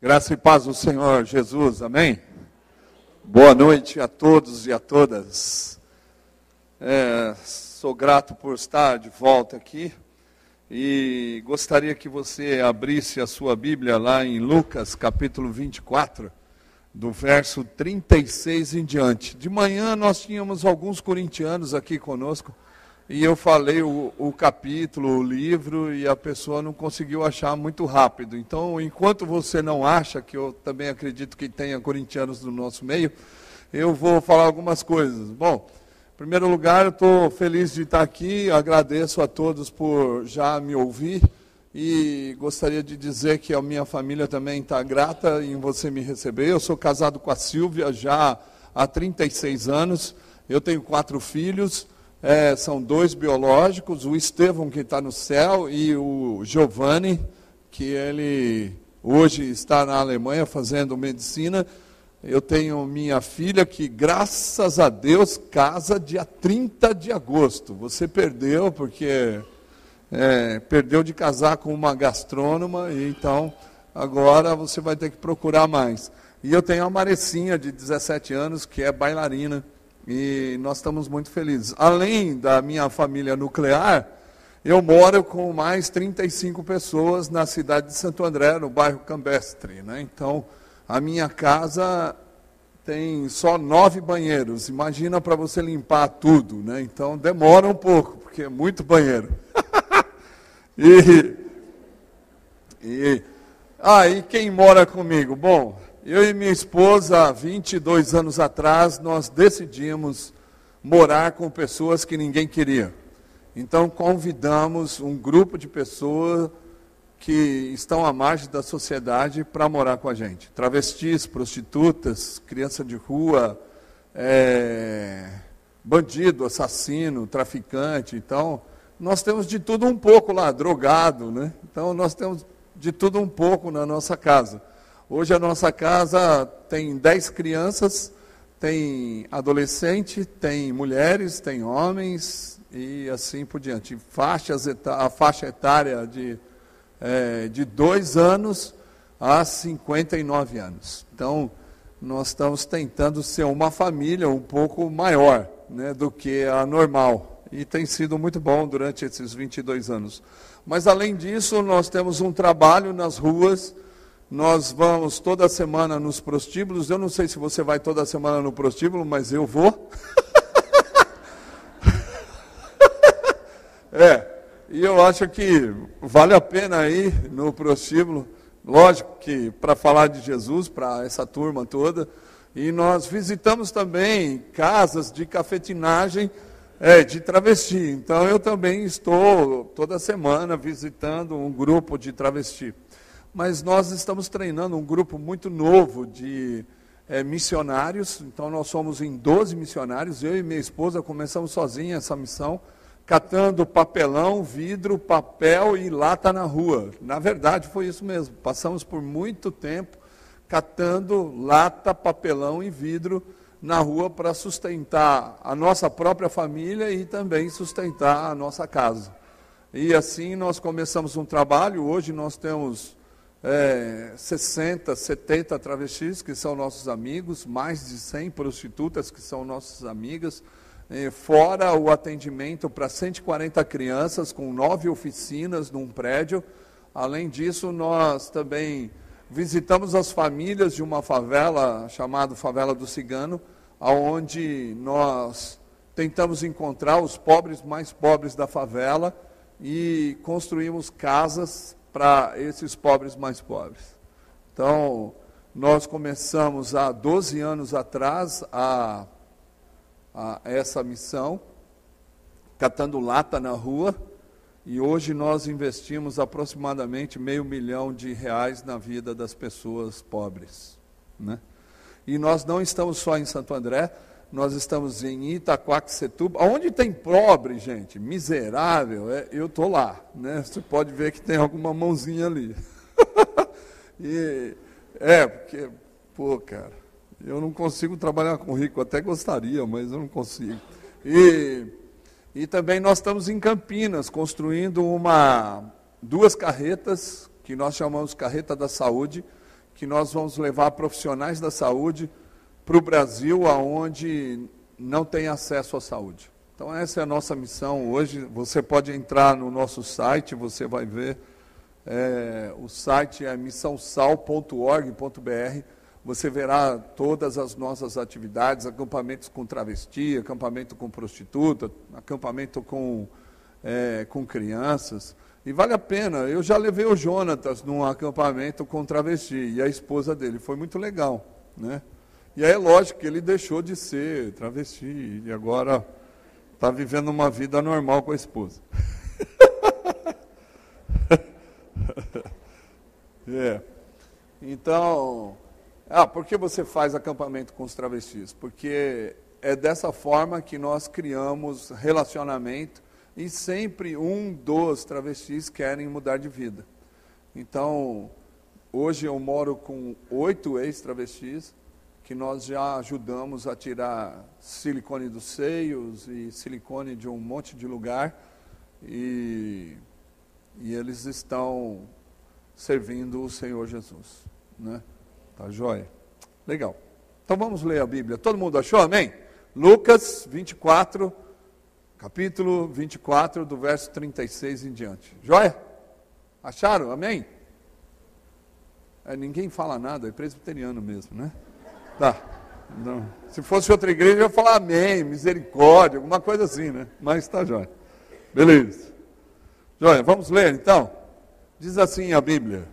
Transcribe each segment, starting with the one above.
Graça e paz do Senhor Jesus, amém? Boa noite a todos e a todas. É, sou grato por estar de volta aqui e gostaria que você abrisse a sua Bíblia lá em Lucas capítulo 24, do verso 36 em diante. De manhã nós tínhamos alguns corintianos aqui conosco e eu falei o, o, capítulo, o livro, e a pessoa não conseguiu achar muito rápido. Então, enquanto você não acha, que eu também acredito que tenha corintianos no nosso meio, eu vou falar algumas coisas. Bom, em primeiro lugar, eu estou feliz de estar aqui, agradeço a todos por já me ouvir e gostaria de dizer que a minha família também está grata em você me receber. Eu sou casado com a Silvia já há 36 anos, eu tenho quatro filhos. É, são dois biológicos, o Estevão que está no céu e o Giovanni, que ele hoje está na Alemanha fazendo medicina. Eu tenho minha filha que, graças a Deus, casa dia 30 de agosto. Você perdeu, porque é, perdeu de casar com uma gastrônoma, e então agora você vai ter que procurar mais. E eu tenho a Marecinha, de 17 anos, que é bailarina e nós estamos muito felizes. Além da minha família nuclear, eu moro com mais 35 pessoas na cidade de Santo André, no bairro Cambestre. Né? Então, a minha casa tem só nove banheiros. Imagina para você limpar tudo. Né? Então, demora um pouco, porque é muito banheiro. e, e, ah, e quem mora comigo? Bom, eu e minha esposa, 22 anos atrás, nós decidimos morar com pessoas que ninguém queria. Então convidamos um grupo de pessoas que estão à margem da sociedade para morar com a gente. Travestis, prostitutas, criança de rua, é, bandido, assassino, traficante. Então, nós temos de tudo um pouco lá, drogado, né? Então, nós temos de tudo um pouco na nossa casa. Hoje a nossa casa tem 10 crianças, tem adolescente, tem mulheres, tem homens e assim por diante. Faixas, a faixa etária de, é, de 2 anos a 59 anos. Então, nós estamos tentando ser uma família um pouco maior né, do que a normal. E tem sido muito bom durante esses 22 anos. Mas, além disso, nós temos um trabalho nas ruas nós vamos toda semana nos prostíbulos. Eu não sei se você vai toda semana no prostíbulo, mas eu vou. é, e eu acho que vale a pena ir no prostíbulo. Lógico que para falar de Jesus, para essa turma toda. E nós visitamos também casas de cafetinagem é, de travesti. Então eu também estou toda semana visitando um grupo de travesti mas nós estamos treinando um grupo muito novo de é, missionários. Então, nós somos em 12 missionários. Eu e minha esposa começamos sozinha essa missão, catando papelão, vidro, papel e lata na rua. Na verdade, foi isso mesmo. Passamos por muito tempo catando lata, papelão e vidro na rua para sustentar a nossa própria família e também sustentar a nossa casa. E assim nós começamos um trabalho. Hoje nós temos é, 60, 70 travestis que são nossos amigos, mais de 100 prostitutas que são nossas amigas, é, fora o atendimento para 140 crianças com nove oficinas num prédio. Além disso, nós também visitamos as famílias de uma favela chamada Favela do Cigano, aonde nós tentamos encontrar os pobres mais pobres da favela e construímos casas para esses pobres mais pobres. Então, nós começamos há 12 anos atrás a, a essa missão, catando lata na rua, e hoje nós investimos aproximadamente meio milhão de reais na vida das pessoas pobres. Né? E nós não estamos só em Santo André, nós estamos em Itaquaquecetuba, onde tem pobre, gente, miserável, é, eu estou lá. Né? Você pode ver que tem alguma mãozinha ali. e, é, porque, pô, cara, eu não consigo trabalhar com rico, até gostaria, mas eu não consigo. E, e também nós estamos em Campinas, construindo uma, duas carretas, que nós chamamos Carreta da Saúde, que nós vamos levar profissionais da saúde para o Brasil, aonde não tem acesso à saúde. Então essa é a nossa missão hoje. Você pode entrar no nosso site, você vai ver. É, o site é missãosal.org.br. Você verá todas as nossas atividades, acampamentos com travesti, acampamento com prostituta, acampamento com, é, com crianças. E vale a pena. Eu já levei o Jonatas num acampamento com travesti e a esposa dele. Foi muito legal. Né? E aí é lógico que ele deixou de ser travesti e agora está vivendo uma vida normal com a esposa. é. Então, ah, por que você faz acampamento com os travestis? Porque é dessa forma que nós criamos relacionamento e sempre um dos travestis querem mudar de vida. Então, hoje eu moro com oito ex-travestis que nós já ajudamos a tirar silicone dos seios e silicone de um monte de lugar e, e eles estão servindo o Senhor Jesus, né? Tá joia? Legal. Então vamos ler a Bíblia. Todo mundo achou? Amém? Lucas 24, capítulo 24, do verso 36 em diante. Joia? Acharam? Amém? É, ninguém fala nada, é presbiteriano mesmo, né? Tá. Não. Se fosse outra igreja, eu ia falar amém, misericórdia, alguma coisa assim, né? Mas está jóia. Beleza. Jóia, vamos ler então? Diz assim a Bíblia.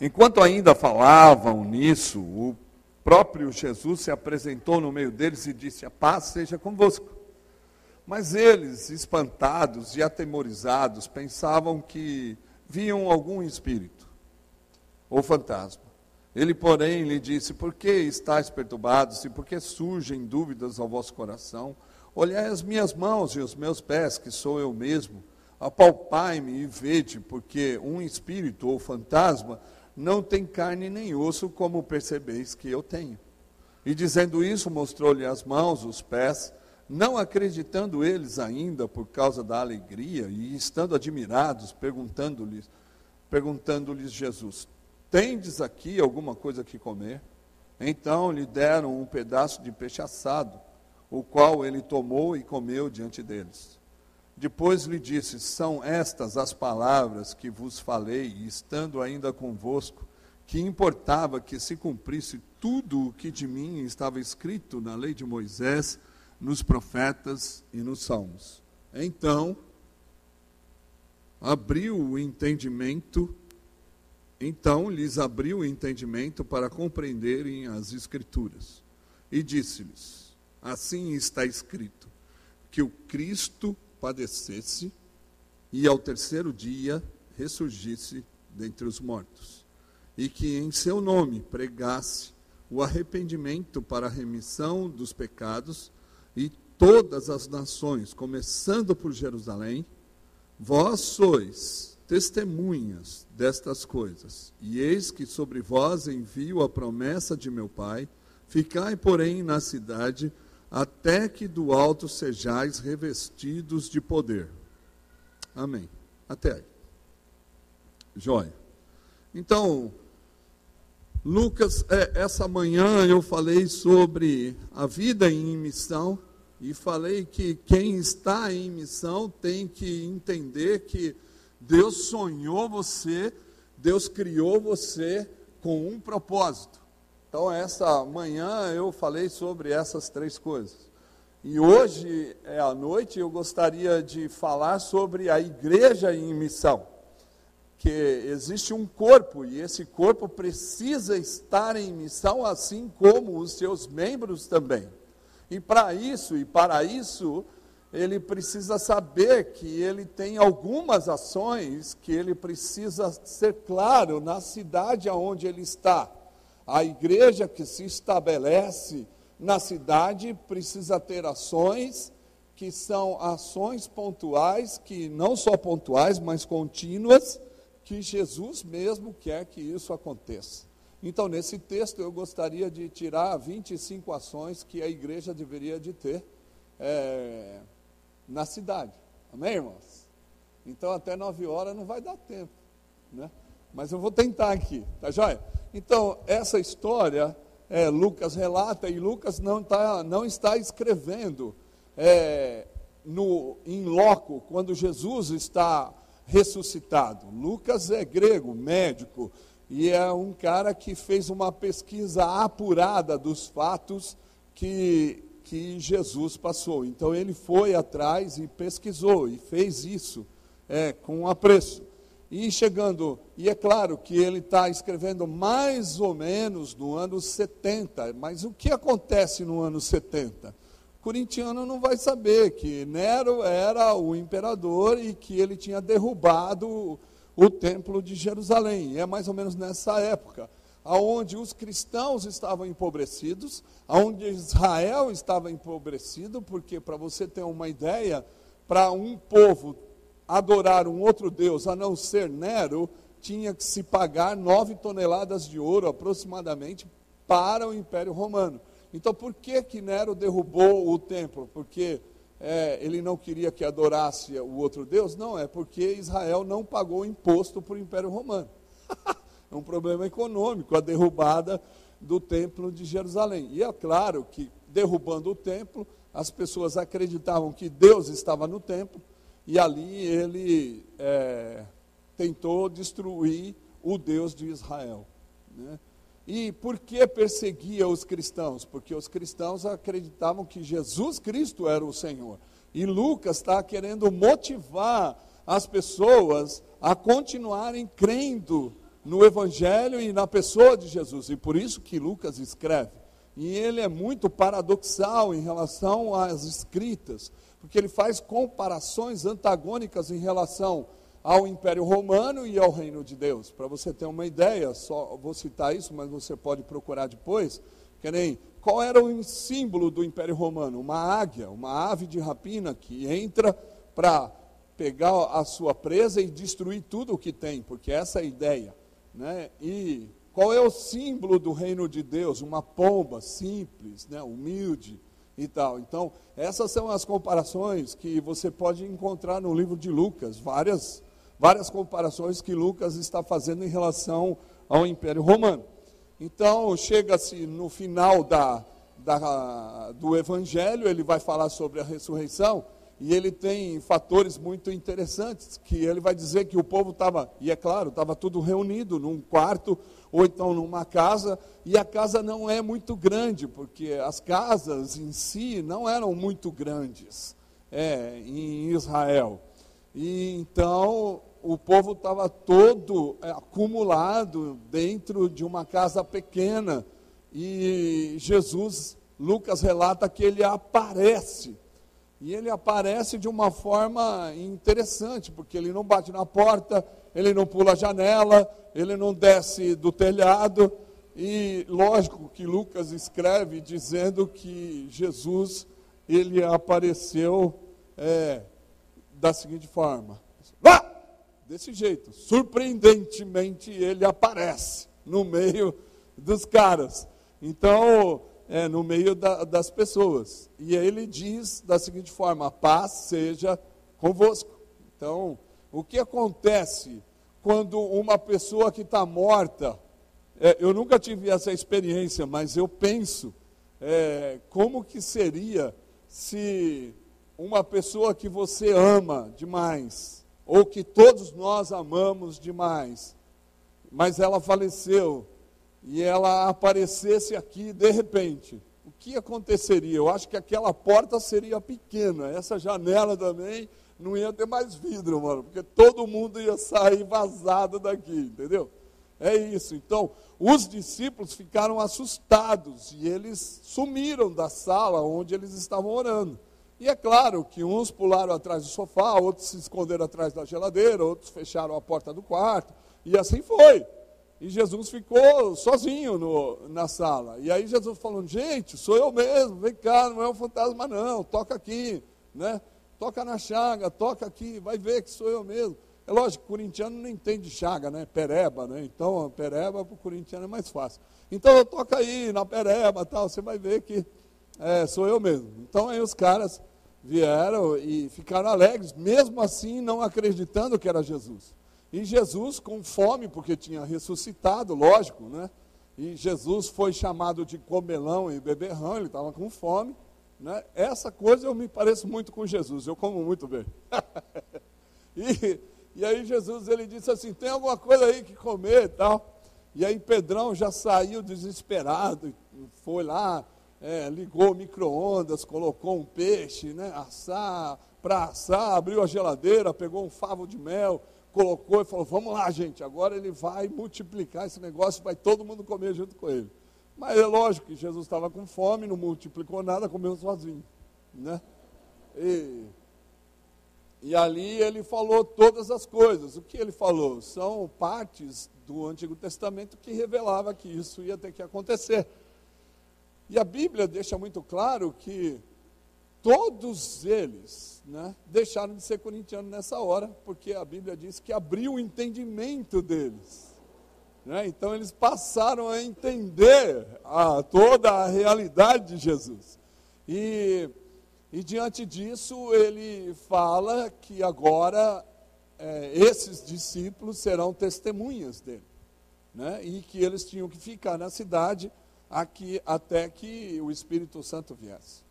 Enquanto ainda falavam nisso, o próprio Jesus se apresentou no meio deles e disse: A paz seja convosco. Mas eles, espantados e atemorizados, pensavam que viam algum espírito ou fantasma. Ele, porém, lhe disse: Por que estáis perturbados e por que surgem dúvidas ao vosso coração? Olhai as minhas mãos e os meus pés, que sou eu mesmo. Apalpai-me e vede, porque um espírito ou fantasma não tem carne nem osso, como percebeis que eu tenho. E dizendo isso, mostrou-lhe as mãos, os pés, não acreditando eles ainda por causa da alegria e estando admirados, perguntando-lhes, perguntando-lhes Jesus: Tendes aqui alguma coisa que comer? Então lhe deram um pedaço de peixe assado, o qual ele tomou e comeu diante deles. Depois lhe disse: São estas as palavras que vos falei, estando ainda convosco, que importava que se cumprisse tudo o que de mim estava escrito na lei de Moisés, nos profetas e nos salmos. Então, abriu o entendimento então lhes abriu o entendimento para compreenderem as Escrituras. E disse-lhes: Assim está escrito, que o Cristo padecesse e ao terceiro dia ressurgisse dentre os mortos, e que em seu nome pregasse o arrependimento para a remissão dos pecados, e todas as nações, começando por Jerusalém, vós sois testemunhas destas coisas. E eis que sobre vós envio a promessa de meu Pai. Ficai, porém, na cidade, até que do alto sejais revestidos de poder. Amém. Até aí. Joia. Então, Lucas, é, essa manhã eu falei sobre a vida em missão e falei que quem está em missão tem que entender que Deus sonhou você, Deus criou você com um propósito. Então, essa manhã eu falei sobre essas três coisas. E hoje, é à noite, eu gostaria de falar sobre a igreja em missão. Que existe um corpo e esse corpo precisa estar em missão, assim como os seus membros também. E para isso, e para isso, ele precisa saber que ele tem algumas ações que ele precisa ser claro na cidade aonde ele está. A igreja que se estabelece na cidade precisa ter ações que são ações pontuais, que não só pontuais, mas contínuas, que Jesus mesmo quer que isso aconteça. Então, nesse texto, eu gostaria de tirar 25 ações que a igreja deveria de ter. É, na cidade. Amém, irmãos? Então até nove horas não vai dar tempo, né? mas eu vou tentar aqui, tá joia? Então, essa história, é, Lucas relata, e Lucas não, tá, não está escrevendo é, no, em loco, quando Jesus está ressuscitado. Lucas é grego, médico, e é um cara que fez uma pesquisa apurada dos fatos que, que Jesus passou. Então ele foi atrás e pesquisou e fez isso é, com apreço. E chegando, e é claro que ele está escrevendo mais ou menos no ano 70, mas o que acontece no ano 70? O corintiano não vai saber que Nero era o imperador e que ele tinha derrubado o templo de Jerusalém. É mais ou menos nessa época, aonde os cristãos estavam empobrecidos, aonde Israel estava empobrecido, porque para você ter uma ideia, para um povo adorar um outro deus a não ser Nero, tinha que se pagar nove toneladas de ouro aproximadamente para o Império Romano. Então, por que que Nero derrubou o templo? Porque é, ele não queria que adorasse o outro Deus? Não, é porque Israel não pagou imposto para o Império Romano. é um problema econômico, a derrubada do templo de Jerusalém. E é claro que, derrubando o templo, as pessoas acreditavam que Deus estava no templo, e ali ele é, tentou destruir o Deus de Israel. Né? E por que perseguia os cristãos? Porque os cristãos acreditavam que Jesus Cristo era o Senhor. E Lucas está querendo motivar as pessoas a continuarem crendo no Evangelho e na pessoa de Jesus. E por isso que Lucas escreve. E ele é muito paradoxal em relação às escritas, porque ele faz comparações antagônicas em relação ao Império Romano e ao Reino de Deus. Para você ter uma ideia, só vou citar isso, mas você pode procurar depois. Que nem, qual era o símbolo do Império Romano? Uma águia, uma ave de rapina que entra para pegar a sua presa e destruir tudo o que tem, porque essa é a ideia. Né? E qual é o símbolo do reino de Deus? Uma pomba simples, né? humilde e tal. Então, essas são as comparações que você pode encontrar no livro de Lucas, várias várias comparações que Lucas está fazendo em relação ao Império Romano. Então, chega-se no final da, da, do Evangelho, ele vai falar sobre a ressurreição, e ele tem fatores muito interessantes, que ele vai dizer que o povo estava, e é claro, estava tudo reunido num quarto, ou então numa casa, e a casa não é muito grande, porque as casas em si não eram muito grandes é, em Israel. E então o povo estava todo é, acumulado dentro de uma casa pequena. E Jesus, Lucas relata que ele aparece. E ele aparece de uma forma interessante, porque ele não bate na porta, ele não pula a janela, ele não desce do telhado. E lógico que Lucas escreve dizendo que Jesus ele apareceu é, da seguinte forma: ah! desse jeito. Surpreendentemente, ele aparece no meio dos caras. Então, é, no meio da, das pessoas. E ele diz da seguinte forma: a paz seja convosco. Então, o que acontece quando uma pessoa que está morta, é, eu nunca tive essa experiência, mas eu penso é, como que seria se uma pessoa que você ama demais, ou que todos nós amamos demais, mas ela faleceu e ela aparecesse aqui de repente, o que aconteceria? Eu acho que aquela porta seria pequena, essa janela também não ia ter mais vidro, mano, porque todo mundo ia sair vazado daqui, entendeu? É isso. Então, os discípulos ficaram assustados e eles sumiram da sala onde eles estavam orando. E é claro que uns pularam atrás do sofá, outros se esconderam atrás da geladeira, outros fecharam a porta do quarto, e assim foi. E Jesus ficou sozinho no, na sala. E aí Jesus falou: gente, sou eu mesmo, vem cá, não é um fantasma não, toca aqui, né? Toca na chaga, toca aqui, vai ver que sou eu mesmo. É lógico, corintiano não entende chaga, né? Pereba, né? Então, pereba para o corintiano é mais fácil. Então, toca aí na pereba, tal, você vai ver que é, sou eu mesmo. Então, aí os caras vieram e ficaram alegres, mesmo assim não acreditando que era Jesus. E Jesus, com fome, porque tinha ressuscitado, lógico, né? E Jesus foi chamado de comelão e beberrão, ele estava com fome. Né? Essa coisa eu me pareço muito com Jesus, eu como muito bem. e, e aí Jesus ele disse assim: tem alguma coisa aí que comer e tal. E aí Pedrão já saiu desesperado, foi lá, é, ligou o micro-ondas, colocou um peixe, né, assar, para assar, abriu a geladeira, pegou um favo de mel, colocou e falou: Vamos lá, gente, agora ele vai multiplicar esse negócio, vai todo mundo comer junto com ele. Mas é lógico que Jesus estava com fome, não multiplicou nada, comeu sozinho. Né? E, e ali ele falou todas as coisas. O que ele falou? São partes do Antigo Testamento que revelava que isso ia ter que acontecer. E a Bíblia deixa muito claro que todos eles né, deixaram de ser corintianos nessa hora, porque a Bíblia diz que abriu o entendimento deles. Né? Então eles passaram a entender a, toda a realidade de Jesus. E, e diante disso, ele fala que agora é, esses discípulos serão testemunhas dele. Né? E que eles tinham que ficar na cidade aqui, até que o Espírito Santo viesse.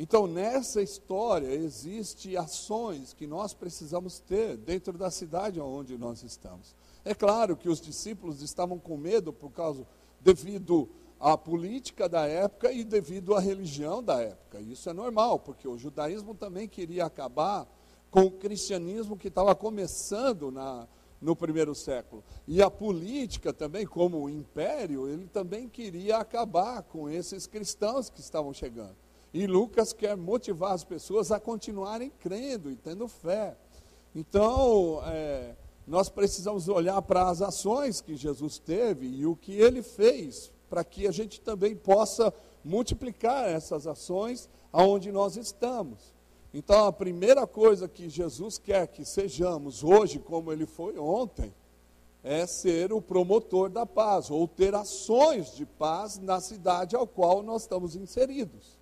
Então, nessa história, existem ações que nós precisamos ter dentro da cidade onde nós estamos. É claro que os discípulos estavam com medo por causa, devido à política da época e devido à religião da época. Isso é normal, porque o judaísmo também queria acabar com o cristianismo que estava começando na, no primeiro século. E a política também, como o império, ele também queria acabar com esses cristãos que estavam chegando. E Lucas quer motivar as pessoas a continuarem crendo e tendo fé. Então, é, nós precisamos olhar para as ações que Jesus teve e o que ele fez, para que a gente também possa multiplicar essas ações aonde nós estamos. Então, a primeira coisa que Jesus quer que sejamos hoje, como ele foi ontem, é ser o promotor da paz, ou ter ações de paz na cidade ao qual nós estamos inseridos.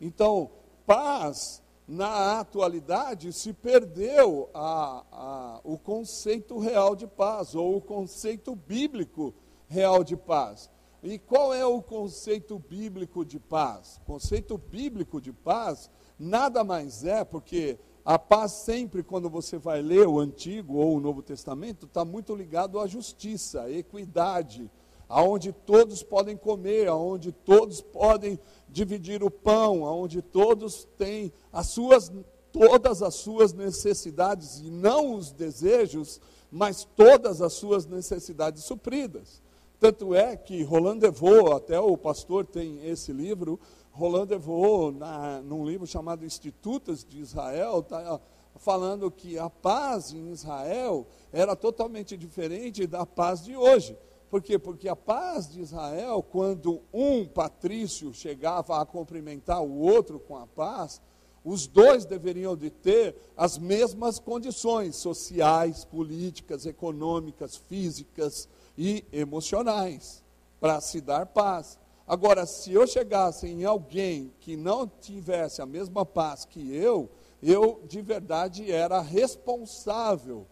Então, paz, na atualidade, se perdeu a, a, o conceito real de paz, ou o conceito bíblico real de paz. E qual é o conceito bíblico de paz? O conceito bíblico de paz nada mais é porque a paz sempre, quando você vai ler o Antigo ou o Novo Testamento, está muito ligado à justiça, à equidade, aonde todos podem comer, aonde todos podem dividir o pão, aonde todos têm as suas todas as suas necessidades e não os desejos, mas todas as suas necessidades supridas. Tanto é que Roland Devaux, até o pastor tem esse livro, Roland Devaux, na, num livro chamado Institutos de Israel, está falando que a paz em Israel era totalmente diferente da paz de hoje. Por quê? Porque a paz de Israel, quando um patrício chegava a cumprimentar o outro com a paz, os dois deveriam de ter as mesmas condições sociais, políticas, econômicas, físicas e emocionais para se dar paz. Agora, se eu chegasse em alguém que não tivesse a mesma paz que eu, eu de verdade era responsável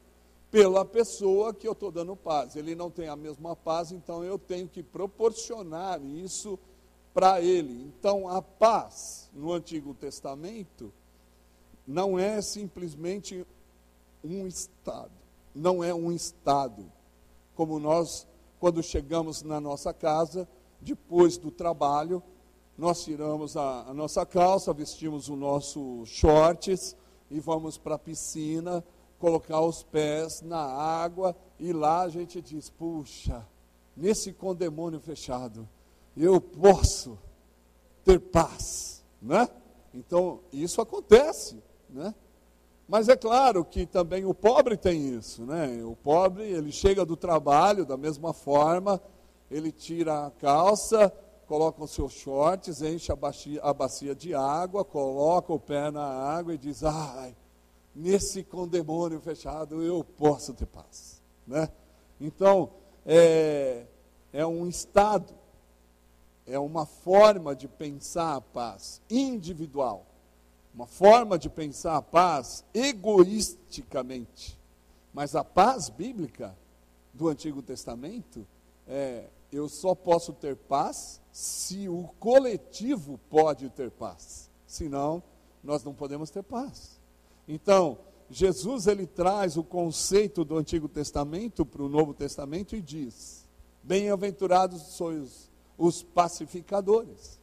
pela pessoa que eu estou dando paz. Ele não tem a mesma paz, então eu tenho que proporcionar isso para ele. Então, a paz no Antigo Testamento não é simplesmente um estado, não é um estado, como nós, quando chegamos na nossa casa, depois do trabalho, nós tiramos a, a nossa calça, vestimos o nosso shorts e vamos para a piscina colocar os pés na água e lá a gente diz: puxa, nesse condemônio fechado, eu posso ter paz, né? Então, isso acontece, né? Mas é claro que também o pobre tem isso, né? O pobre, ele chega do trabalho da mesma forma, ele tira a calça, coloca os seus shorts, enche a bacia, a bacia de água, coloca o pé na água e diz: ai, nesse condemônio fechado eu posso ter paz. Né? Então, é, é um estado, é uma forma de pensar a paz individual, uma forma de pensar a paz egoisticamente. Mas a paz bíblica do Antigo Testamento é eu só posso ter paz se o coletivo pode ter paz. Senão, nós não podemos ter paz. Então, Jesus ele traz o conceito do Antigo Testamento para o Novo Testamento e diz: Bem-aventurados sois os pacificadores.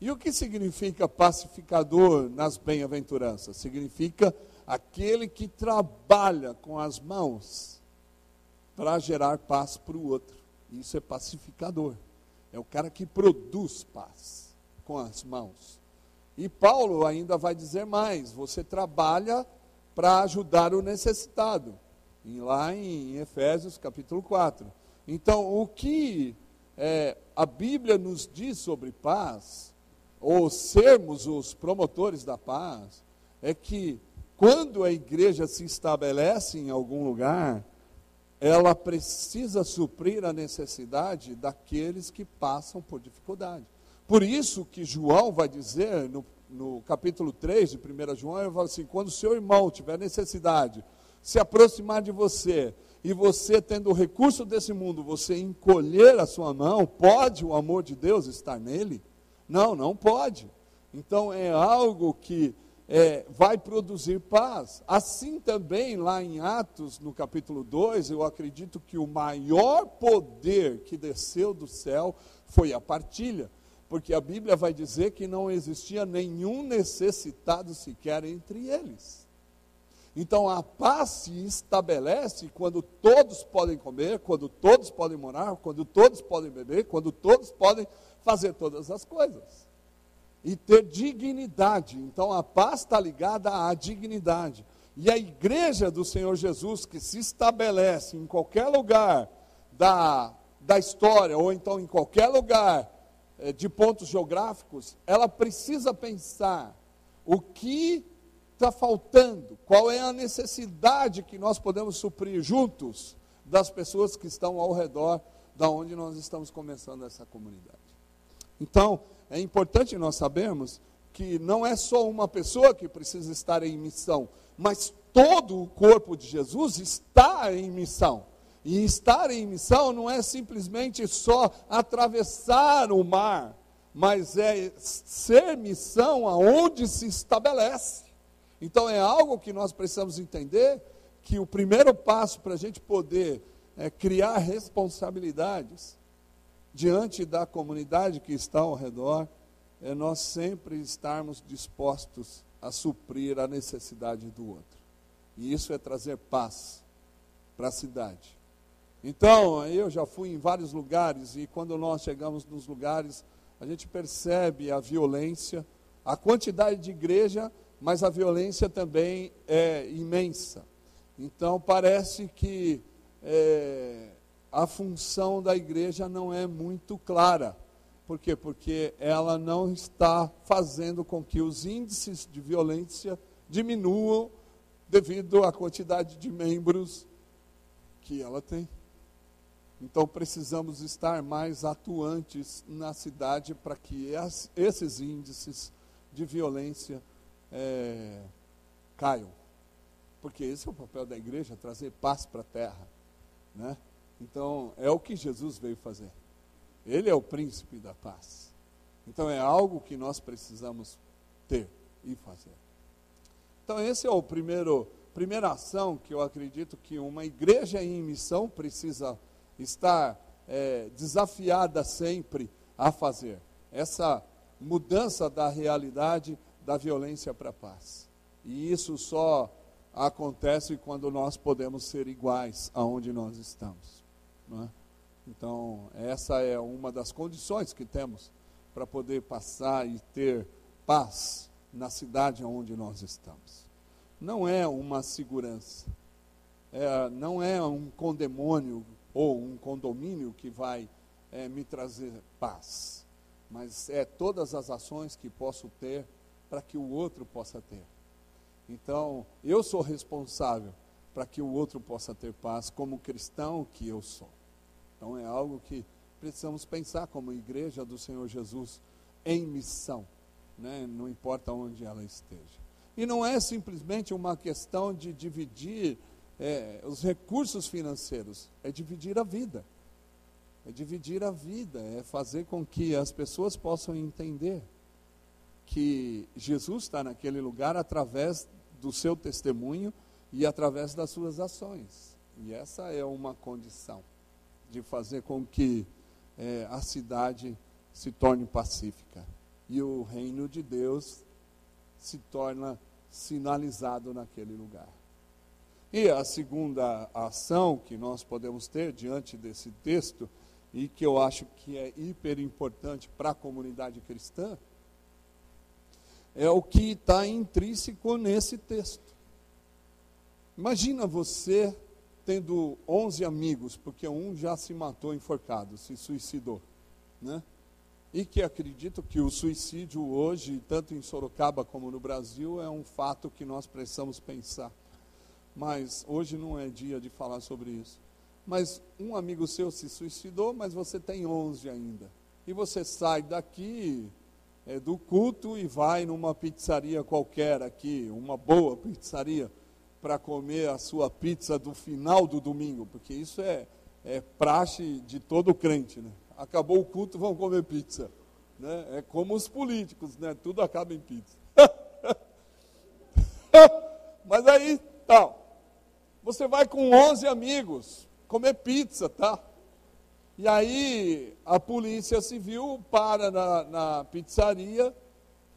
E o que significa pacificador nas bem-aventuranças? Significa aquele que trabalha com as mãos para gerar paz para o outro. Isso é pacificador. É o cara que produz paz com as mãos. E Paulo ainda vai dizer mais: você trabalha para ajudar o necessitado. Lá em Efésios capítulo 4. Então, o que é, a Bíblia nos diz sobre paz, ou sermos os promotores da paz, é que quando a igreja se estabelece em algum lugar, ela precisa suprir a necessidade daqueles que passam por dificuldade. Por isso que João vai dizer no no capítulo 3 de 1 João, ele fala assim: quando o seu irmão tiver necessidade, se aproximar de você, e você, tendo o recurso desse mundo, você encolher a sua mão, pode o amor de Deus estar nele? Não, não pode. Então é algo que é, vai produzir paz. Assim também, lá em Atos, no capítulo 2, eu acredito que o maior poder que desceu do céu foi a partilha porque a Bíblia vai dizer que não existia nenhum necessitado sequer entre eles. Então a paz se estabelece quando todos podem comer, quando todos podem morar, quando todos podem beber, quando todos podem fazer todas as coisas. E ter dignidade. Então a paz está ligada à dignidade. E a igreja do Senhor Jesus, que se estabelece em qualquer lugar da, da história, ou então em qualquer lugar de pontos geográficos, ela precisa pensar o que está faltando, qual é a necessidade que nós podemos suprir juntos das pessoas que estão ao redor da onde nós estamos começando essa comunidade. Então, é importante nós sabermos que não é só uma pessoa que precisa estar em missão, mas todo o corpo de Jesus está em missão. E estar em missão não é simplesmente só atravessar o mar, mas é ser missão aonde se estabelece. Então é algo que nós precisamos entender que o primeiro passo para a gente poder é, criar responsabilidades diante da comunidade que está ao redor é nós sempre estarmos dispostos a suprir a necessidade do outro. E isso é trazer paz para a cidade. Então, eu já fui em vários lugares e quando nós chegamos nos lugares, a gente percebe a violência, a quantidade de igreja, mas a violência também é imensa. Então, parece que é, a função da igreja não é muito clara. Por quê? Porque ela não está fazendo com que os índices de violência diminuam devido à quantidade de membros que ela tem. Então precisamos estar mais atuantes na cidade para que esses índices de violência é, caiam. Porque esse é o papel da igreja, trazer paz para a terra. Né? Então é o que Jesus veio fazer. Ele é o príncipe da paz. Então é algo que nós precisamos ter e fazer. Então esse é o primeiro primeira ação que eu acredito que uma igreja em missão precisa fazer está é, desafiada sempre a fazer. Essa mudança da realidade da violência para a paz. E isso só acontece quando nós podemos ser iguais aonde nós estamos. É? Então, essa é uma das condições que temos para poder passar e ter paz na cidade onde nós estamos. Não é uma segurança, é, não é um condemônio ou um condomínio que vai é, me trazer paz, mas é todas as ações que posso ter para que o outro possa ter. Então, eu sou responsável para que o outro possa ter paz, como cristão que eu sou. Então, é algo que precisamos pensar como igreja do Senhor Jesus em missão, né? não importa onde ela esteja. E não é simplesmente uma questão de dividir é, os recursos financeiros, é dividir a vida. É dividir a vida, é fazer com que as pessoas possam entender que Jesus está naquele lugar através do seu testemunho e através das suas ações. E essa é uma condição de fazer com que é, a cidade se torne pacífica e o reino de Deus se torna sinalizado naquele lugar. E a segunda ação que nós podemos ter diante desse texto, e que eu acho que é hiper importante para a comunidade cristã, é o que está intrínseco nesse texto. Imagina você tendo 11 amigos, porque um já se matou enforcado, se suicidou, né? E que acredito que o suicídio hoje, tanto em Sorocaba como no Brasil, é um fato que nós precisamos pensar. Mas hoje não é dia de falar sobre isso. Mas um amigo seu se suicidou, mas você tem 11 ainda. E você sai daqui é, do culto e vai numa pizzaria qualquer aqui, uma boa pizzaria para comer a sua pizza do final do domingo, porque isso é, é praxe de todo crente, né? Acabou o culto, vão comer pizza. Né? É como os políticos, né? Tudo acaba em pizza. Mas aí, tal. Você vai com 11 amigos comer pizza, tá? E aí a polícia civil para na, na pizzaria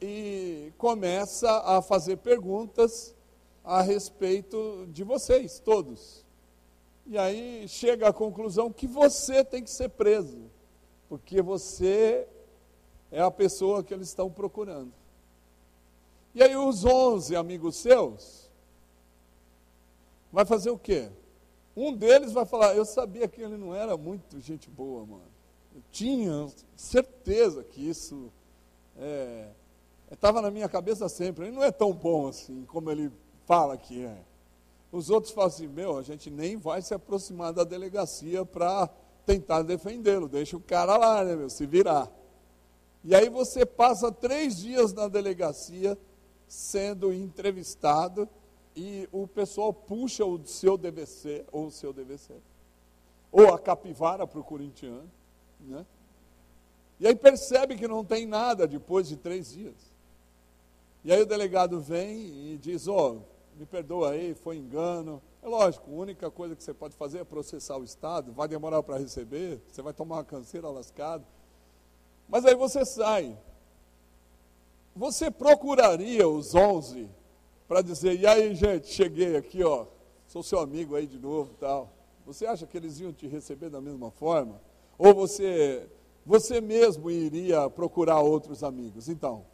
e começa a fazer perguntas a respeito de vocês, todos. E aí chega à conclusão que você tem que ser preso, porque você é a pessoa que eles estão procurando. E aí os onze amigos seus vai fazer o quê? Um deles vai falar, eu sabia que ele não era muito gente boa, mano. Eu tinha certeza que isso estava é, na minha cabeça sempre. Ele não é tão bom assim como ele fala que é. Os outros falam assim: meu, a gente nem vai se aproximar da delegacia para tentar defendê-lo, deixa o cara lá, né, meu, se virar. E aí você passa três dias na delegacia sendo entrevistado e o pessoal puxa o seu DVC, ou o seu DVC, ou a capivara para o corintiano, né? E aí percebe que não tem nada depois de três dias. E aí o delegado vem e diz, ó, oh, me perdoa aí, foi engano. É lógico, a única coisa que você pode fazer é processar o Estado, vai demorar para receber, você vai tomar uma canseira lascada. Mas aí você sai. Você procuraria os 11 para dizer, e aí gente, cheguei aqui, ó, sou seu amigo aí de novo tal. Você acha que eles iam te receber da mesma forma? Ou você, você mesmo iria procurar outros amigos? Então,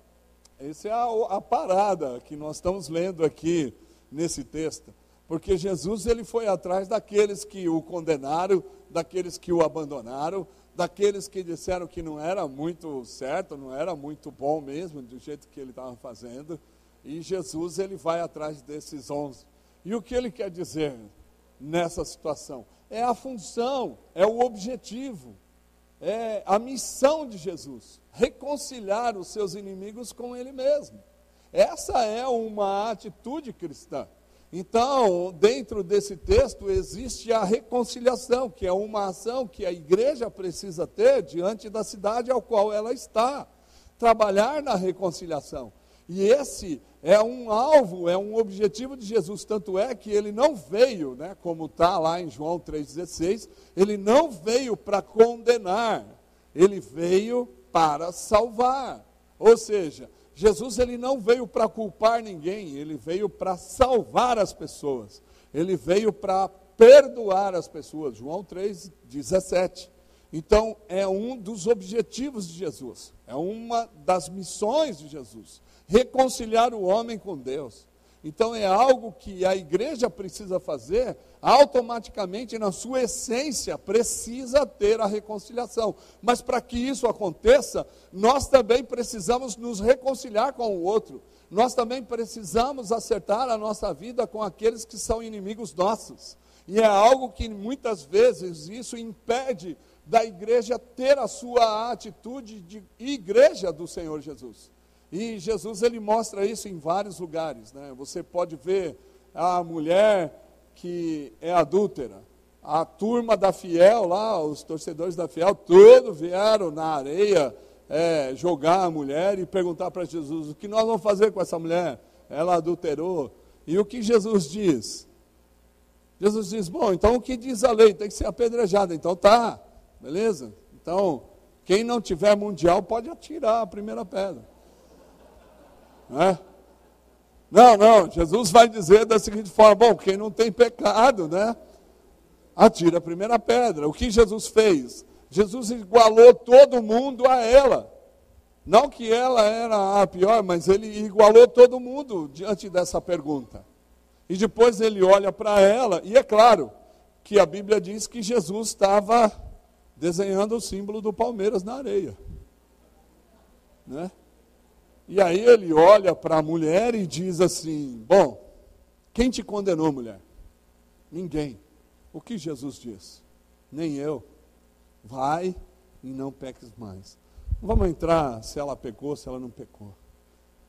essa é a, a parada que nós estamos lendo aqui nesse texto, porque Jesus ele foi atrás daqueles que o condenaram, daqueles que o abandonaram, daqueles que disseram que não era muito certo, não era muito bom mesmo, do jeito que ele estava fazendo, e Jesus ele vai atrás desses onze. E o que ele quer dizer nessa situação? É a função, é o objetivo, é a missão de Jesus, reconciliar os seus inimigos com ele mesmo. Essa é uma atitude cristã. Então, dentro desse texto existe a reconciliação, que é uma ação que a igreja precisa ter diante da cidade ao qual ela está. Trabalhar na reconciliação. E esse é um alvo, é um objetivo de Jesus, tanto é que ele não veio, né, como está lá em João 3,16, ele não veio para condenar, ele veio para salvar. Ou seja, Jesus ele não veio para culpar ninguém, ele veio para salvar as pessoas. Ele veio para perdoar as pessoas. João 3:17. Então, é um dos objetivos de Jesus, é uma das missões de Jesus, reconciliar o homem com Deus. Então é algo que a igreja precisa fazer, automaticamente, na sua essência, precisa ter a reconciliação. Mas para que isso aconteça, nós também precisamos nos reconciliar com o outro. Nós também precisamos acertar a nossa vida com aqueles que são inimigos nossos. E é algo que muitas vezes isso impede da igreja ter a sua atitude de igreja do Senhor Jesus. E Jesus ele mostra isso em vários lugares. Né? Você pode ver a mulher que é adúltera. A turma da Fiel lá, os torcedores da Fiel, todos vieram na areia é, jogar a mulher e perguntar para Jesus: o que nós vamos fazer com essa mulher? Ela adulterou. E o que Jesus diz? Jesus diz: bom, então o que diz a lei? Tem que ser apedrejada. Então tá, beleza? Então, quem não tiver mundial pode atirar a primeira pedra. Não é? Não, não, Jesus vai dizer da seguinte forma: bom, quem não tem pecado, né? Atira a primeira pedra. O que Jesus fez? Jesus igualou todo mundo a ela. Não que ela era a pior, mas ele igualou todo mundo diante dessa pergunta. E depois ele olha para ela, e é claro que a Bíblia diz que Jesus estava desenhando o símbolo do Palmeiras na areia. Né? E aí ele olha para a mulher e diz assim: Bom, quem te condenou, mulher? Ninguém. O que Jesus diz? Nem eu. Vai e não peques mais. Não vamos entrar se ela pecou, se ela não pecou.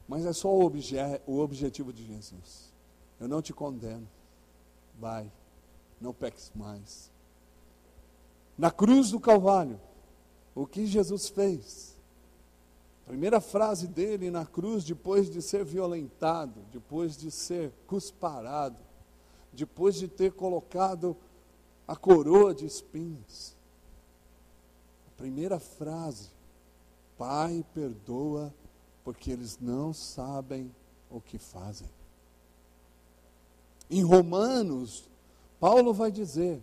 Mas é só o, obje o objetivo de Jesus. Eu não te condeno. Vai, não peques mais. Na cruz do Calvário, o que Jesus fez? Primeira frase dele na cruz, depois de ser violentado, depois de ser cusparado, depois de ter colocado a coroa de espinhos. A primeira frase, Pai, perdoa, porque eles não sabem o que fazem. Em Romanos, Paulo vai dizer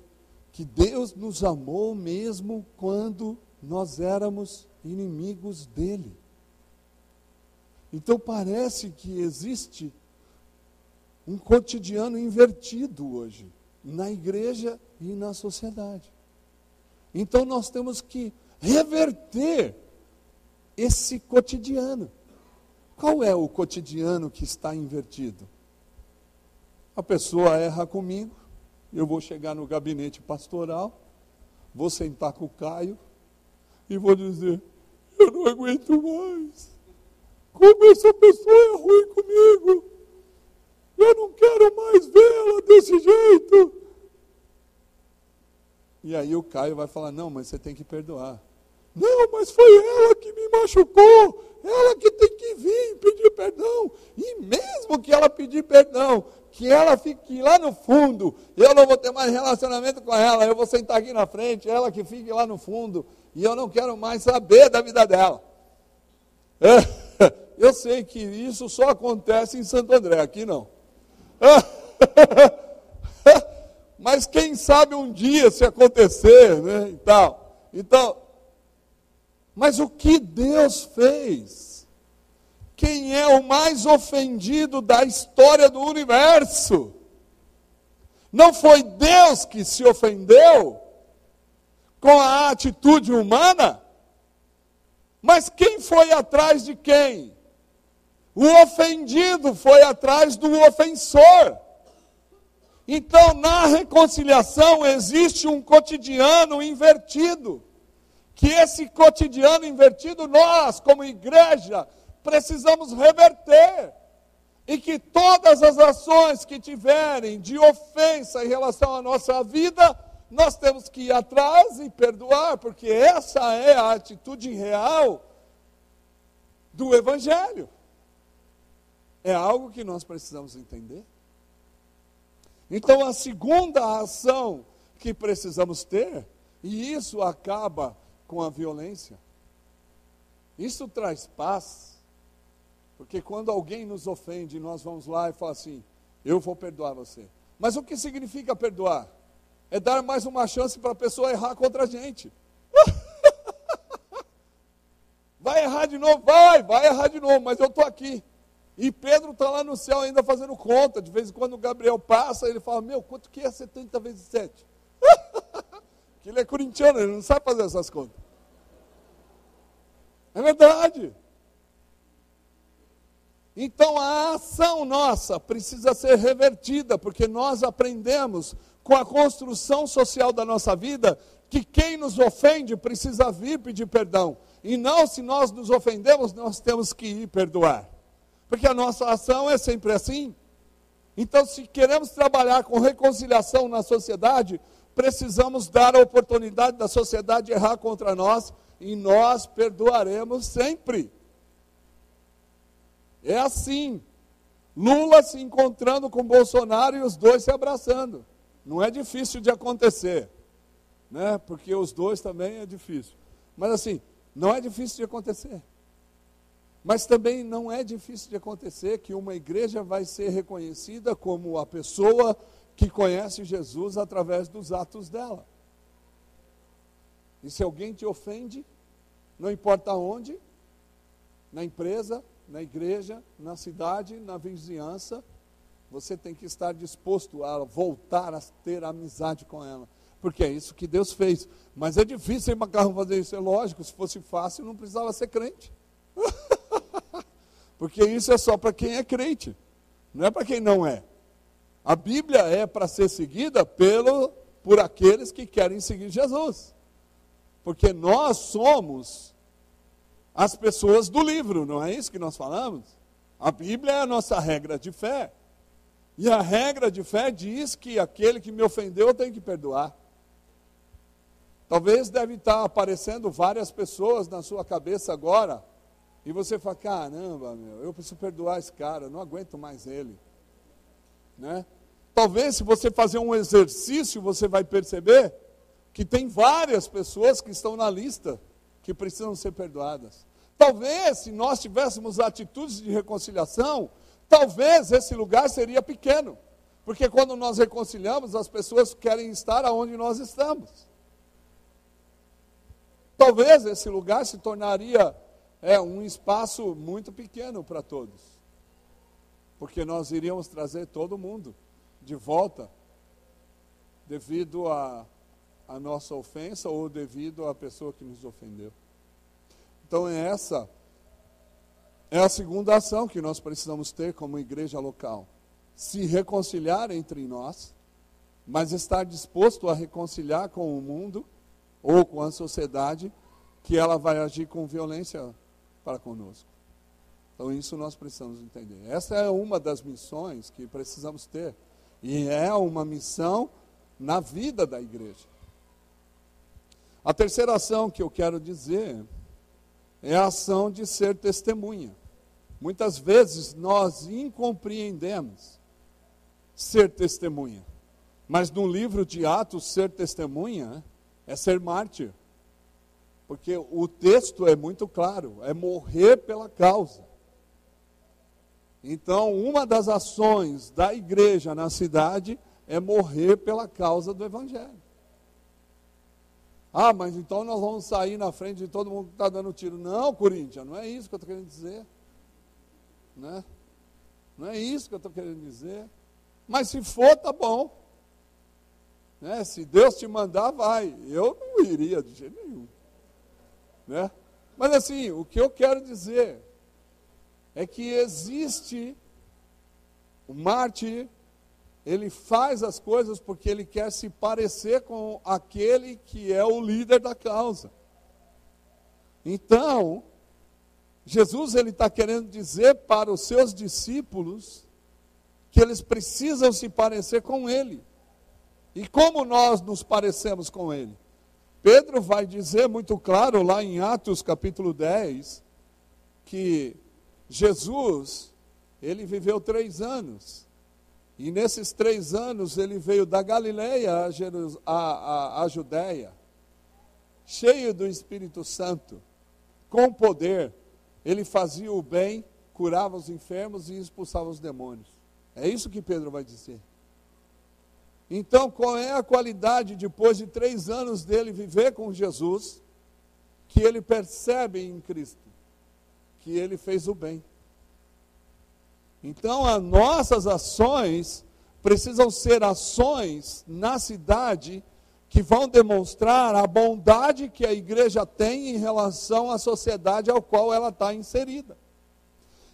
que Deus nos amou mesmo quando nós éramos inimigos dele. Então parece que existe um cotidiano invertido hoje, na igreja e na sociedade. Então nós temos que reverter esse cotidiano. Qual é o cotidiano que está invertido? A pessoa erra comigo, eu vou chegar no gabinete pastoral, vou sentar com o Caio e vou dizer: eu não aguento mais. Como essa pessoa é ruim comigo. Eu não quero mais vê-la desse jeito. E aí o Caio vai falar: Não, mas você tem que perdoar. Não, mas foi ela que me machucou. Ela que tem que vir pedir perdão. E mesmo que ela pedir perdão, que ela fique lá no fundo, eu não vou ter mais relacionamento com ela. Eu vou sentar aqui na frente, ela que fique lá no fundo. E eu não quero mais saber da vida dela. É. Eu sei que isso só acontece em Santo André, aqui não. Mas quem sabe um dia se acontecer, né, e tal. Então, mas o que Deus fez? Quem é o mais ofendido da história do universo? Não foi Deus que se ofendeu com a atitude humana? Mas quem foi atrás de quem? O ofendido foi atrás do ofensor. Então, na reconciliação existe um cotidiano invertido. Que esse cotidiano invertido nós, como igreja, precisamos reverter. E que todas as ações que tiverem de ofensa em relação à nossa vida, nós temos que ir atrás e perdoar, porque essa é a atitude real do Evangelho. É algo que nós precisamos entender. Então, a segunda ação que precisamos ter, e isso acaba com a violência, isso traz paz, porque quando alguém nos ofende, nós vamos lá e falamos assim: eu vou perdoar você. Mas o que significa perdoar? É dar mais uma chance para a pessoa errar contra a gente. vai errar de novo? Vai, vai errar de novo, mas eu estou aqui. E Pedro está lá no céu ainda fazendo conta. De vez em quando o Gabriel passa, ele fala: Meu, quanto que é 70 vezes 7? que ele é corintiano, ele não sabe fazer essas contas. É verdade. Então a ação nossa precisa ser revertida, porque nós aprendemos com a construção social da nossa vida que quem nos ofende precisa vir pedir perdão. E não se nós nos ofendemos, nós temos que ir perdoar. Porque a nossa ação é sempre assim. Então, se queremos trabalhar com reconciliação na sociedade, precisamos dar a oportunidade da sociedade errar contra nós e nós perdoaremos sempre. É assim. Lula se encontrando com Bolsonaro e os dois se abraçando. Não é difícil de acontecer, né? Porque os dois também é difícil. Mas assim, não é difícil de acontecer. Mas também não é difícil de acontecer que uma igreja vai ser reconhecida como a pessoa que conhece Jesus através dos atos dela. E se alguém te ofende, não importa onde, na empresa, na igreja, na cidade, na vizinhança, você tem que estar disposto a voltar a ter amizade com ela. Porque é isso que Deus fez. Mas é difícil, hein, Macarrão, fazer isso. É lógico, se fosse fácil, não precisava ser crente. Porque isso é só para quem é crente, não é para quem não é. A Bíblia é para ser seguida pelo, por aqueles que querem seguir Jesus. Porque nós somos as pessoas do livro, não é isso que nós falamos? A Bíblia é a nossa regra de fé. E a regra de fé diz que aquele que me ofendeu eu tenho que perdoar. Talvez deve estar aparecendo várias pessoas na sua cabeça agora, e você fala, caramba, meu, eu preciso perdoar esse cara, não aguento mais ele. Né? Talvez se você fazer um exercício, você vai perceber que tem várias pessoas que estão na lista que precisam ser perdoadas. Talvez, se nós tivéssemos atitudes de reconciliação, talvez esse lugar seria pequeno. Porque quando nós reconciliamos, as pessoas querem estar aonde nós estamos. Talvez esse lugar se tornaria é, um espaço muito pequeno para todos. Porque nós iríamos trazer todo mundo de volta devido a, a nossa ofensa ou devido à pessoa que nos ofendeu. Então, é essa é a segunda ação que nós precisamos ter como igreja local. Se reconciliar entre nós, mas estar disposto a reconciliar com o mundo ou com a sociedade que ela vai agir com violência para conosco. Então, isso nós precisamos entender. Essa é uma das missões que precisamos ter. E é uma missão na vida da igreja. A terceira ação que eu quero dizer é a ação de ser testemunha. Muitas vezes nós incompreendemos ser testemunha. Mas no livro de Atos, ser testemunha é ser mártir. Porque o texto é muito claro: é morrer pela causa. Então, uma das ações da igreja na cidade é morrer pela causa do Evangelho. Ah, mas então nós vamos sair na frente de todo mundo que está dando tiro. Não, Corinthians, não é isso que eu estou querendo dizer. Né? Não é isso que eu estou querendo dizer. Mas se for, tá bom. Né? Se Deus te mandar, vai. Eu não iria de jeito nenhum. Né? Mas assim, o que eu quero dizer é que existe o mártir ele faz as coisas porque ele quer se parecer com aquele que é o líder da causa. Então, Jesus ele está querendo dizer para os seus discípulos que eles precisam se parecer com ele. E como nós nos parecemos com ele? Pedro vai dizer muito claro lá em Atos capítulo 10 que Jesus ele viveu três anos e nesses três anos ele veio da Galileia a, Jerus, a, a, a Judéia, cheio do Espírito Santo, com poder. Ele fazia o bem, curava os enfermos e expulsava os demônios. É isso que Pedro vai dizer. Então, qual é a qualidade, depois de três anos dele viver com Jesus, que ele percebe em Cristo? Que ele fez o bem. Então, as nossas ações precisam ser ações na cidade que vão demonstrar a bondade que a igreja tem em relação à sociedade ao qual ela está inserida.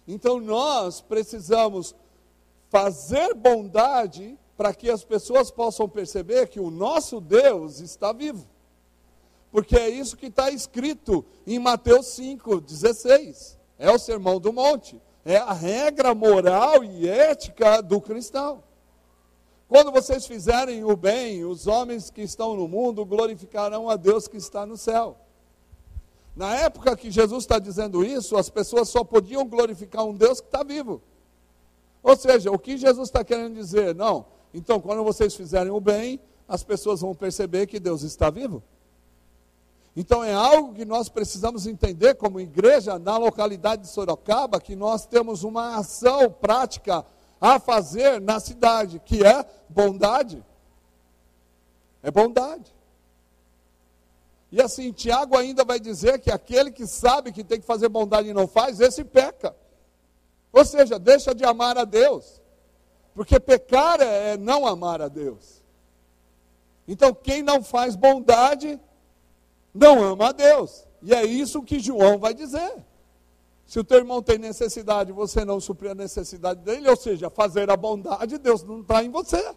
Então, nós precisamos fazer bondade para que as pessoas possam perceber que o nosso Deus está vivo. Porque é isso que está escrito em Mateus 5, 16. É o sermão do monte. É a regra moral e ética do cristão. Quando vocês fizerem o bem, os homens que estão no mundo glorificarão a Deus que está no céu. Na época que Jesus está dizendo isso, as pessoas só podiam glorificar um Deus que está vivo. Ou seja, o que Jesus está querendo dizer? Não, então quando vocês fizerem o bem, as pessoas vão perceber que Deus está vivo. Então é algo que nós precisamos entender como igreja na localidade de Sorocaba, que nós temos uma ação prática a fazer na cidade, que é bondade. É bondade. E assim, Tiago ainda vai dizer que aquele que sabe que tem que fazer bondade e não faz, esse peca. Ou seja, deixa de amar a Deus. Porque pecar é não amar a Deus. Então, quem não faz bondade, não ama a Deus. E é isso que João vai dizer. Se o teu irmão tem necessidade você não suprir a necessidade dele, ou seja, fazer a bondade, Deus não está em você.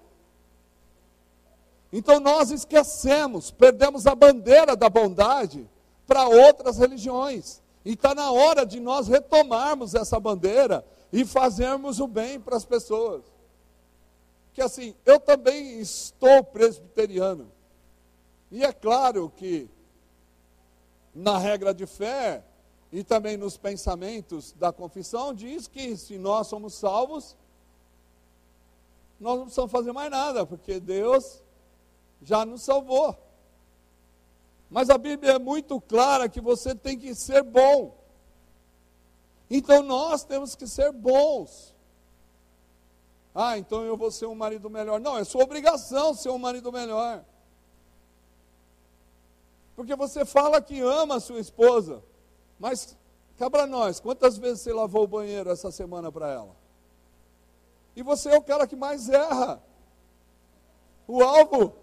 Então nós esquecemos, perdemos a bandeira da bondade para outras religiões. E está na hora de nós retomarmos essa bandeira e fazermos o bem para as pessoas. Que assim, eu também estou presbiteriano. E é claro que, na regra de fé, e também nos pensamentos da confissão, diz que se nós somos salvos, nós não precisamos fazer mais nada, porque Deus já nos salvou. Mas a Bíblia é muito clara que você tem que ser bom. Então nós temos que ser bons. Ah, então eu vou ser um marido melhor. Não, é sua obrigação ser um marido melhor. Porque você fala que ama a sua esposa. Mas, cá para nós, quantas vezes você lavou o banheiro essa semana para ela? E você é o cara que mais erra. O alvo.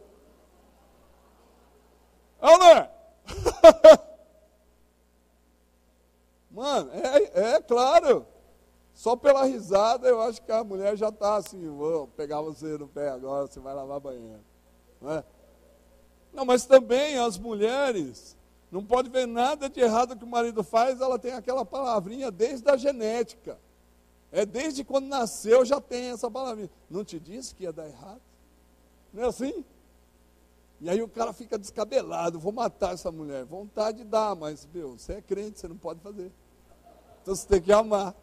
É ou não é? Mano, é, é claro. Só pela risada eu acho que a mulher já está assim, vou pegar você no pé agora, você vai lavar banheiro. Não, é? Não, mas também as mulheres não pode ver nada de errado que o marido faz, ela tem aquela palavrinha desde a genética. É desde quando nasceu já tem essa palavrinha. Não te disse que ia dar errado? Não é assim? E aí o cara fica descabelado, vou matar essa mulher. Vontade dá, mas, meu, você é crente, você não pode fazer. Então você tem que amar.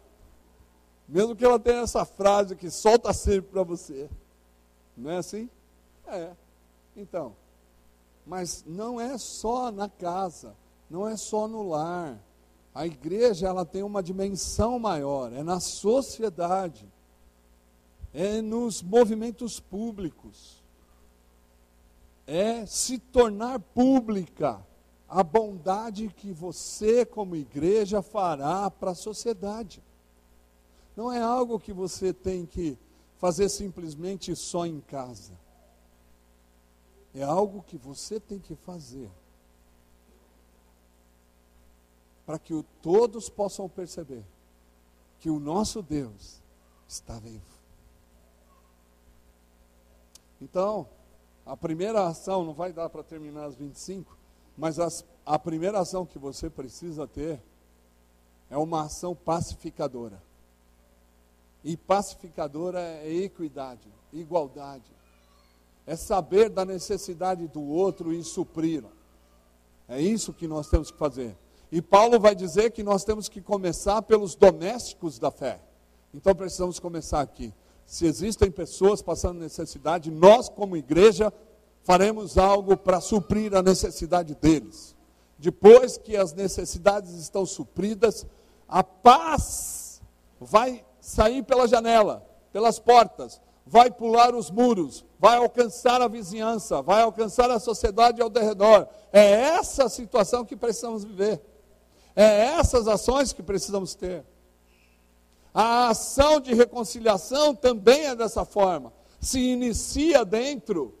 Mesmo que ela tenha essa frase que solta sempre para você. Não é assim? É. Então, mas não é só na casa, não é só no lar. A igreja ela tem uma dimensão maior, é na sociedade, é nos movimentos públicos, é se tornar pública a bondade que você, como igreja, fará para a sociedade. Não é algo que você tem que fazer simplesmente só em casa. É algo que você tem que fazer. Para que todos possam perceber que o nosso Deus está vivo. Então, a primeira ação, não vai dar para terminar as 25, mas as, a primeira ação que você precisa ter é uma ação pacificadora. E pacificadora é equidade, igualdade é saber da necessidade do outro e supri-la. É isso que nós temos que fazer. E Paulo vai dizer que nós temos que começar pelos domésticos da fé. Então precisamos começar aqui. Se existem pessoas passando necessidade, nós, como igreja, faremos algo para suprir a necessidade deles. Depois que as necessidades estão supridas, a paz vai sair pela janela, pelas portas, vai pular os muros, vai alcançar a vizinhança, vai alcançar a sociedade ao redor. É essa situação que precisamos viver. É essas ações que precisamos ter. A ação de reconciliação também é dessa forma. Se inicia dentro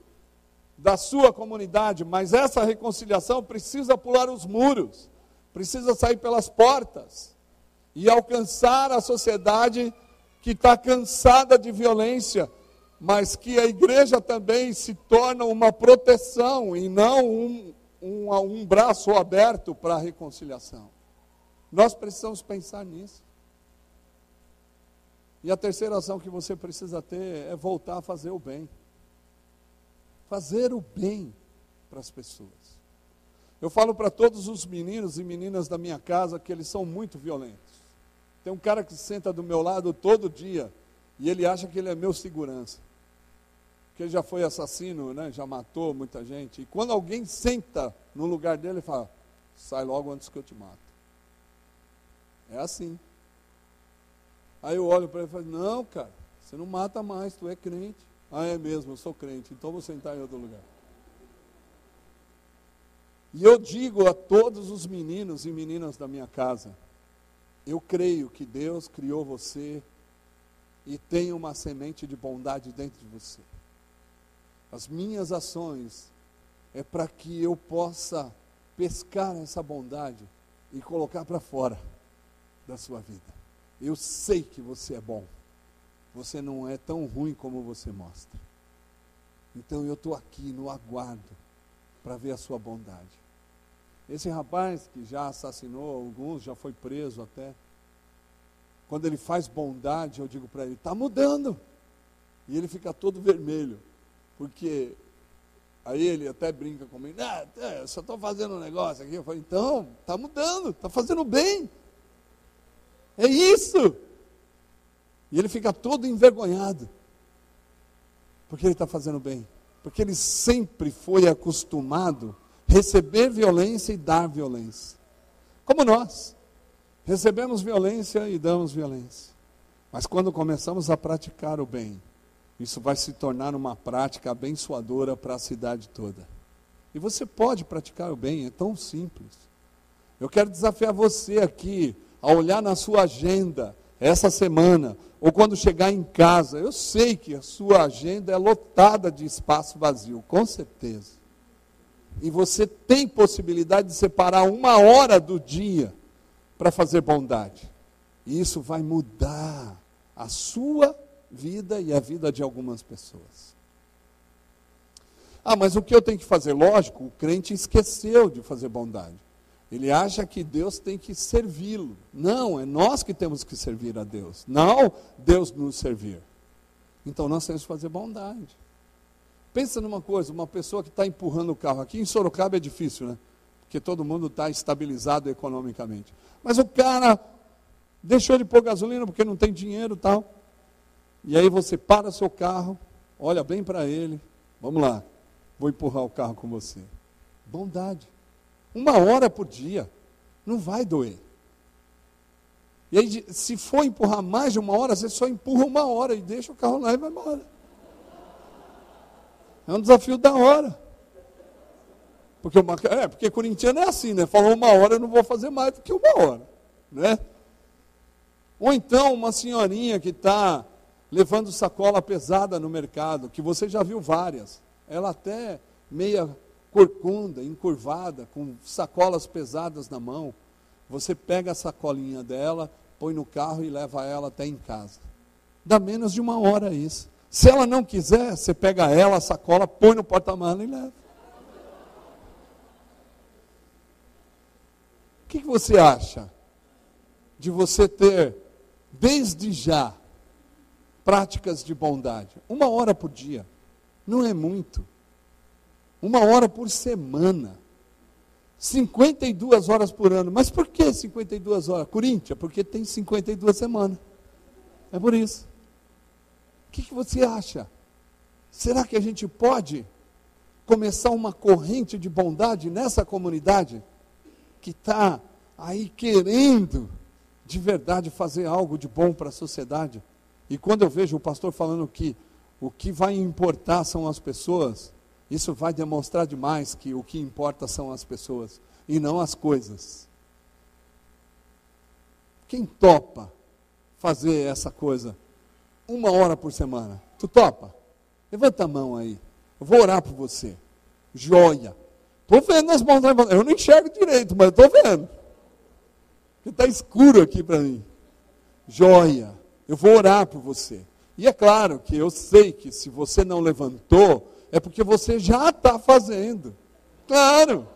da sua comunidade, mas essa reconciliação precisa pular os muros, precisa sair pelas portas e alcançar a sociedade que está cansada de violência, mas que a igreja também se torna uma proteção e não um, um, um braço aberto para a reconciliação. Nós precisamos pensar nisso. E a terceira ação que você precisa ter é voltar a fazer o bem. Fazer o bem para as pessoas. Eu falo para todos os meninos e meninas da minha casa que eles são muito violentos. Tem um cara que senta do meu lado todo dia e ele acha que ele é meu segurança. Que ele já foi assassino, né? já matou muita gente. E quando alguém senta no lugar dele, ele fala: sai logo antes que eu te mato. É assim. Aí eu olho para ele e falo: não, cara, você não mata mais, tu é crente. Ah, é mesmo, eu sou crente, então vou sentar em outro lugar. E eu digo a todos os meninos e meninas da minha casa: eu creio que Deus criou você e tem uma semente de bondade dentro de você. As minhas ações é para que eu possa pescar essa bondade e colocar para fora da sua vida. Eu sei que você é bom. Você não é tão ruim como você mostra. Então eu estou aqui no aguardo para ver a sua bondade. Esse rapaz que já assassinou alguns, já foi preso até. Quando ele faz bondade, eu digo para ele: está mudando. E ele fica todo vermelho. Porque aí ele até brinca comigo: ah, eu só estou fazendo um negócio aqui. Eu falo: então, está mudando, está fazendo bem. É isso. E ele fica todo envergonhado. Porque ele está fazendo bem. Porque ele sempre foi acostumado receber violência e dar violência. Como nós. Recebemos violência e damos violência. Mas quando começamos a praticar o bem, isso vai se tornar uma prática abençoadora para a cidade toda. E você pode praticar o bem, é tão simples. Eu quero desafiar você aqui a olhar na sua agenda essa semana, ou quando chegar em casa, eu sei que a sua agenda é lotada de espaço vazio, com certeza. E você tem possibilidade de separar uma hora do dia para fazer bondade. E isso vai mudar a sua vida e a vida de algumas pessoas. Ah, mas o que eu tenho que fazer? Lógico, o crente esqueceu de fazer bondade. Ele acha que Deus tem que servi-lo. Não, é nós que temos que servir a Deus. Não Deus nos servir. Então nós temos que fazer bondade. Pensa numa coisa, uma pessoa que está empurrando o carro. Aqui em Sorocaba é difícil, né? Porque todo mundo está estabilizado economicamente. Mas o cara deixou de pôr gasolina porque não tem dinheiro e tal. E aí você para seu carro, olha bem para ele. Vamos lá, vou empurrar o carro com você. Bondade. Uma hora por dia. Não vai doer. E aí, se for empurrar mais de uma hora, você só empurra uma hora e deixa o carro lá e vai embora. É um desafio da hora. Porque, uma, é, porque corintiano é assim, né? Falou uma hora, eu não vou fazer mais do que uma hora. Né? Ou então uma senhorinha que está levando sacola pesada no mercado, que você já viu várias. Ela até meia corcunda, encurvada, com sacolas pesadas na mão. Você pega a sacolinha dela, põe no carro e leva ela até em casa. Dá menos de uma hora isso. Se ela não quiser, você pega ela, a sacola, põe no porta-mala e leva. O que, você acha de você ter, desde já, práticas de bondade? Uma hora por dia. Não é muito. Uma hora por semana. 52 horas por ano. Mas por que 52 horas? Corinthians, porque tem 52 semanas. É por isso. O que, que você acha? Será que a gente pode começar uma corrente de bondade nessa comunidade que está aí querendo de verdade fazer algo de bom para a sociedade? E quando eu vejo o pastor falando que o que vai importar são as pessoas, isso vai demonstrar demais que o que importa são as pessoas e não as coisas. Quem topa fazer essa coisa uma hora por semana? Tu topa? Levanta a mão aí. Eu vou orar por você. Joia. Estou vendo as mãos levantando. Eu não enxergo direito, mas estou vendo. Está escuro aqui para mim. Joia. Eu vou orar por você. E é claro que eu sei que se você não levantou, é porque você já está fazendo. Claro,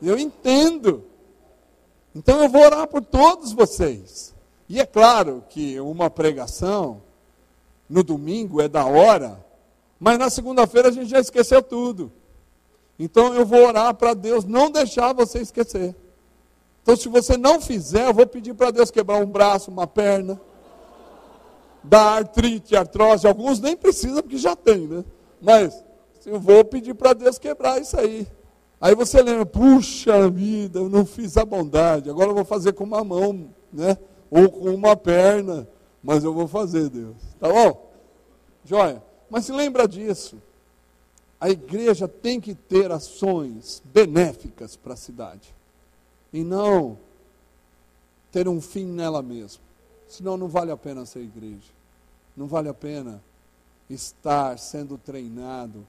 eu entendo. Então eu vou orar por todos vocês. E é claro que uma pregação no domingo é da hora, mas na segunda-feira a gente já esqueceu tudo. Então eu vou orar para Deus não deixar você esquecer. Então, se você não fizer, eu vou pedir para Deus quebrar um braço, uma perna, dar artrite, artrose. Alguns nem precisam, porque já tem, né? Mas eu vou pedir para Deus quebrar isso aí. Aí você lembra, puxa vida, eu não fiz a bondade, agora eu vou fazer com uma mão, né? Ou com uma perna, mas eu vou fazer, Deus. Tá bom? Joia. Mas se lembra disso. A igreja tem que ter ações benéficas para a cidade. E não ter um fim nela mesma. Senão não vale a pena ser igreja. Não vale a pena estar sendo treinado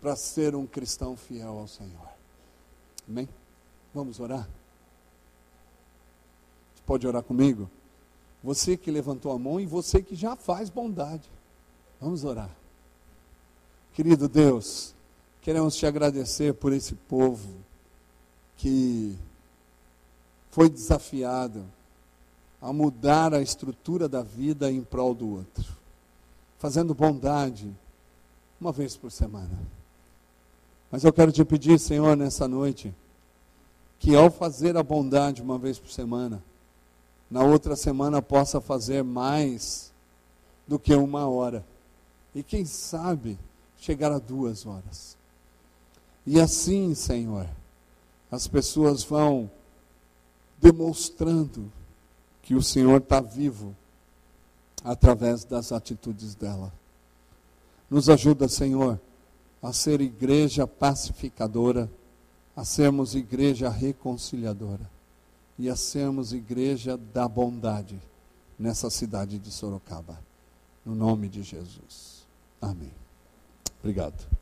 para ser um cristão fiel ao Senhor. Amém? Vamos orar? Você pode orar comigo? Você que levantou a mão e você que já faz bondade. Vamos orar. Querido Deus, queremos te agradecer por esse povo que foi desafiado a mudar a estrutura da vida em prol do outro, fazendo bondade uma vez por semana. Mas eu quero te pedir, Senhor, nessa noite, que ao fazer a bondade uma vez por semana, na outra semana possa fazer mais do que uma hora. E quem sabe chegar a duas horas. E assim, Senhor, as pessoas vão demonstrando que o Senhor está vivo através das atitudes dela. Nos ajuda, Senhor a ser igreja pacificadora, a sermos igreja reconciliadora e a sermos igreja da bondade nessa cidade de Sorocaba. No nome de Jesus. Amém. Obrigado.